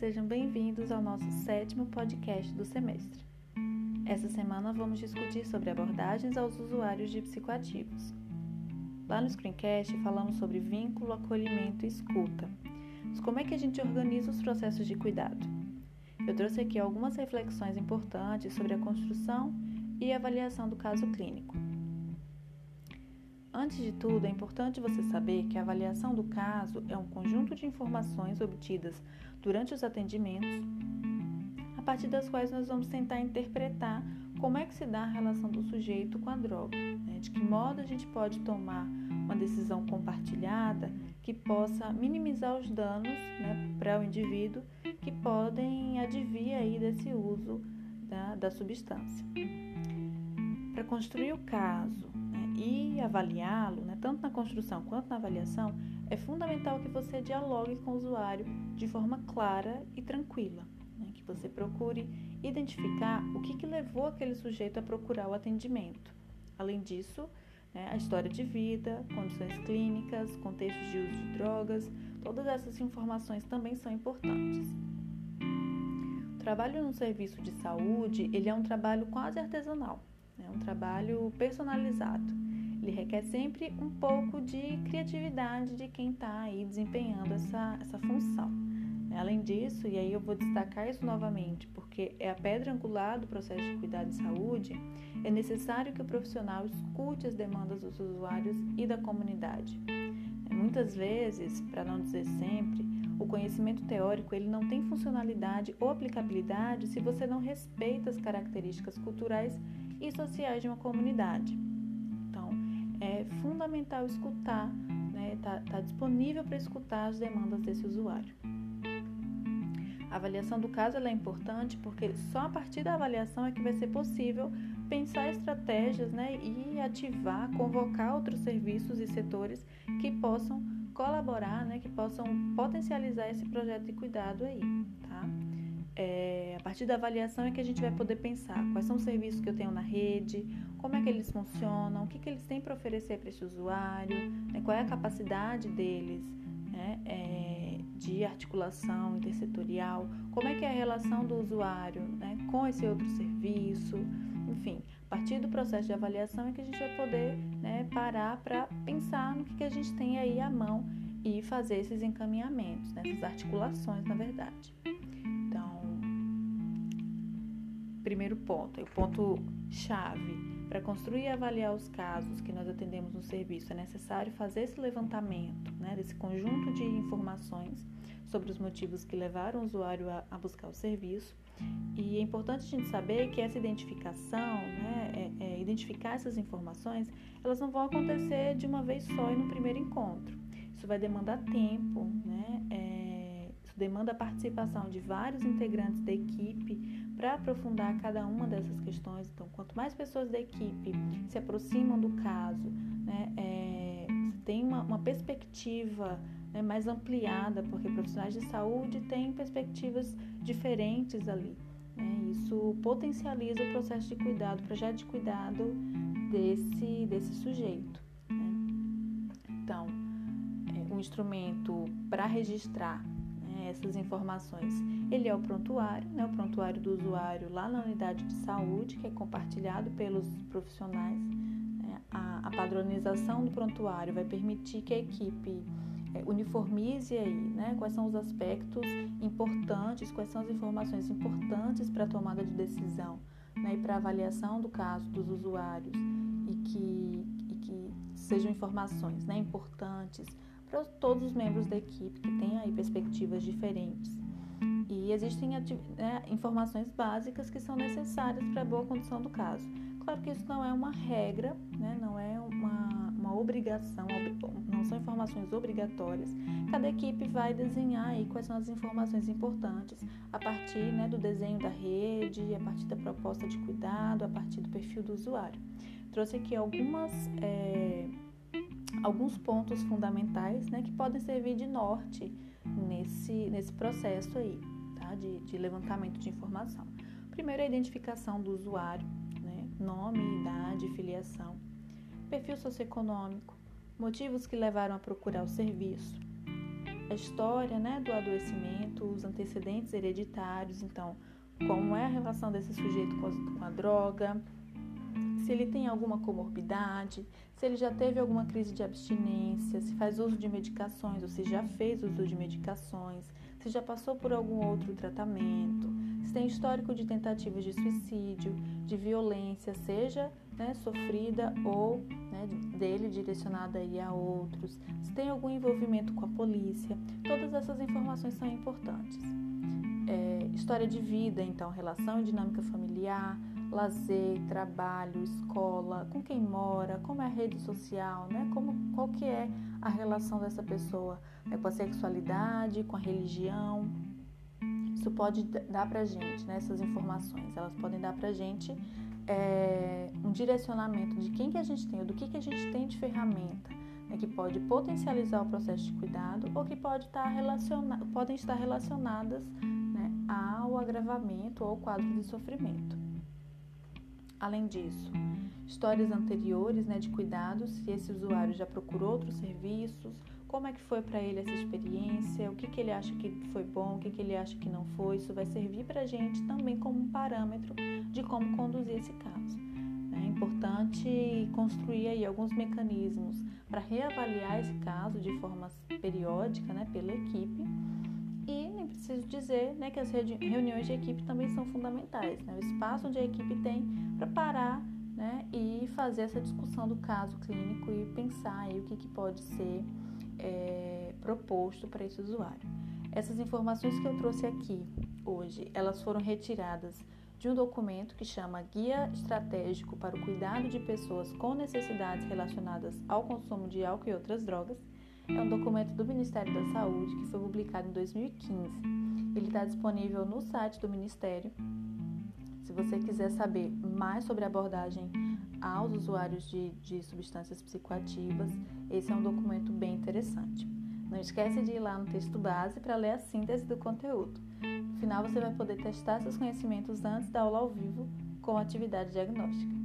sejam bem-vindos ao nosso sétimo podcast do semestre. Essa semana vamos discutir sobre abordagens aos usuários de psicoativos. Lá no Screencast falamos sobre vínculo, acolhimento e escuta. Mas como é que a gente organiza os processos de cuidado? Eu trouxe aqui algumas reflexões importantes sobre a construção e avaliação do caso clínico. Antes de tudo, é importante você saber que a avaliação do caso é um conjunto de informações obtidas durante os atendimentos, a partir das quais nós vamos tentar interpretar como é que se dá a relação do sujeito com a droga, né? de que modo a gente pode tomar uma decisão compartilhada que possa minimizar os danos né, para o indivíduo que podem advir aí desse uso da, da substância. Para construir o caso e avaliá-lo, né, tanto na construção quanto na avaliação, é fundamental que você dialogue com o usuário de forma clara e tranquila, né, que você procure identificar o que, que levou aquele sujeito a procurar o atendimento. Além disso, né, a história de vida, condições clínicas, contextos de uso de drogas, todas essas informações também são importantes. O trabalho no serviço de saúde, ele é um trabalho quase artesanal, é um trabalho personalizado ele requer sempre um pouco de criatividade de quem está aí desempenhando essa, essa função. Além disso, e aí eu vou destacar isso novamente, porque é a pedra angular do processo de cuidado de saúde, é necessário que o profissional escute as demandas dos usuários e da comunidade. Muitas vezes, para não dizer sempre, o conhecimento teórico ele não tem funcionalidade ou aplicabilidade se você não respeita as características culturais e sociais de uma comunidade é fundamental escutar, né? Tá, tá disponível para escutar as demandas desse usuário. A avaliação do caso é importante porque só a partir da avaliação é que vai ser possível pensar estratégias né, e ativar, convocar outros serviços e setores que possam colaborar, né, que possam potencializar esse projeto de cuidado aí, tá? É, a partir da avaliação é que a gente vai poder pensar quais são os serviços que eu tenho na rede, como é que eles funcionam, o que, que eles têm para oferecer para esse usuário, né, qual é a capacidade deles né, é, de articulação intersetorial, como é que é a relação do usuário né, com esse outro serviço, enfim, a partir do processo de avaliação é que a gente vai poder né, parar para pensar no que, que a gente tem aí à mão e fazer esses encaminhamentos, né, essas articulações, na verdade. Primeiro ponto, o ponto chave para construir e avaliar os casos que nós atendemos no serviço, é necessário fazer esse levantamento né, desse conjunto de informações sobre os motivos que levaram o usuário a, a buscar o serviço. E é importante a gente saber que essa identificação, né, é, é, identificar essas informações, elas não vão acontecer de uma vez só e no primeiro encontro. Isso vai demandar tempo, né? É, demanda a participação de vários integrantes da equipe para aprofundar cada uma dessas questões. Então, quanto mais pessoas da equipe se aproximam do caso, né, é, tem uma, uma perspectiva né, mais ampliada, porque profissionais de saúde têm perspectivas diferentes ali. Né, isso potencializa o processo de cuidado, o projeto de cuidado desse, desse sujeito. Né. Então, é, um instrumento para registrar essas informações? Ele é o prontuário, né, o prontuário do usuário lá na unidade de saúde, que é compartilhado pelos profissionais. Né? A, padronização do prontuário vai permitir que a equipe é, uniformize aí, né, quais são os aspectos importantes, quais são as informações importantes para a tomada de decisão né, e para avaliação do caso dos usuários e que, e que sejam informações né, importantes para todos os membros da equipe que têm aí perspectivas diferentes. E existem né, informações básicas que são necessárias para a boa condução do caso. Claro que isso não é uma regra, né, não é uma, uma obrigação, não são informações obrigatórias. Cada equipe vai desenhar aí quais são as informações importantes a partir né, do desenho da rede, a partir da proposta de cuidado, a partir do perfil do usuário. Trouxe aqui algumas. É, alguns pontos fundamentais né, que podem servir de norte nesse, nesse processo aí, tá? de, de levantamento de informação. Primeiro, a identificação do usuário, né? nome, idade, filiação, perfil socioeconômico, motivos que levaram a procurar o serviço, a história né, do adoecimento, os antecedentes hereditários, então, como é a relação desse sujeito com a, com a droga, se ele tem alguma comorbidade, se ele já teve alguma crise de abstinência, se faz uso de medicações ou se já fez uso de medicações, se já passou por algum outro tratamento, se tem histórico de tentativas de suicídio, de violência, seja né, sofrida ou né, dele direcionada aí a outros, se tem algum envolvimento com a polícia, todas essas informações são importantes. É, história de vida, então, relação e dinâmica familiar, lazer, trabalho, escola, com quem mora, como é a rede social, né? Como, qual que é a relação dessa pessoa né? com a sexualidade, com a religião. Isso pode dar pra gente, né? Essas informações, elas podem dar pra gente é, um direcionamento de quem que a gente tem, ou do que, que a gente tem de ferramenta, né? que pode potencializar o processo de cuidado ou que pode estar relaciona podem estar relacionadas né? ao agravamento ou quadro de sofrimento. Além disso, histórias anteriores né, de cuidados, se esse usuário já procurou outros serviços, como é que foi para ele essa experiência, o que, que ele acha que foi bom, o que, que ele acha que não foi, isso vai servir para a gente também como um parâmetro de como conduzir esse caso. É importante construir aí alguns mecanismos para reavaliar esse caso de forma periódica né, pela equipe dizer né, que as reuniões de equipe também são fundamentais. Né? O espaço onde a equipe tem para parar né, e fazer essa discussão do caso clínico e pensar aí o que, que pode ser é, proposto para esse usuário. Essas informações que eu trouxe aqui hoje, elas foram retiradas de um documento que chama Guia Estratégico para o Cuidado de Pessoas com Necessidades Relacionadas ao Consumo de Álcool e Outras Drogas, é um documento do Ministério da Saúde que foi publicado em 2015. Ele está disponível no site do Ministério. Se você quiser saber mais sobre a abordagem aos usuários de, de substâncias psicoativas, esse é um documento bem interessante. Não esquece de ir lá no texto base para ler a síntese do conteúdo. No final, você vai poder testar seus conhecimentos antes da aula ao vivo com atividade diagnóstica.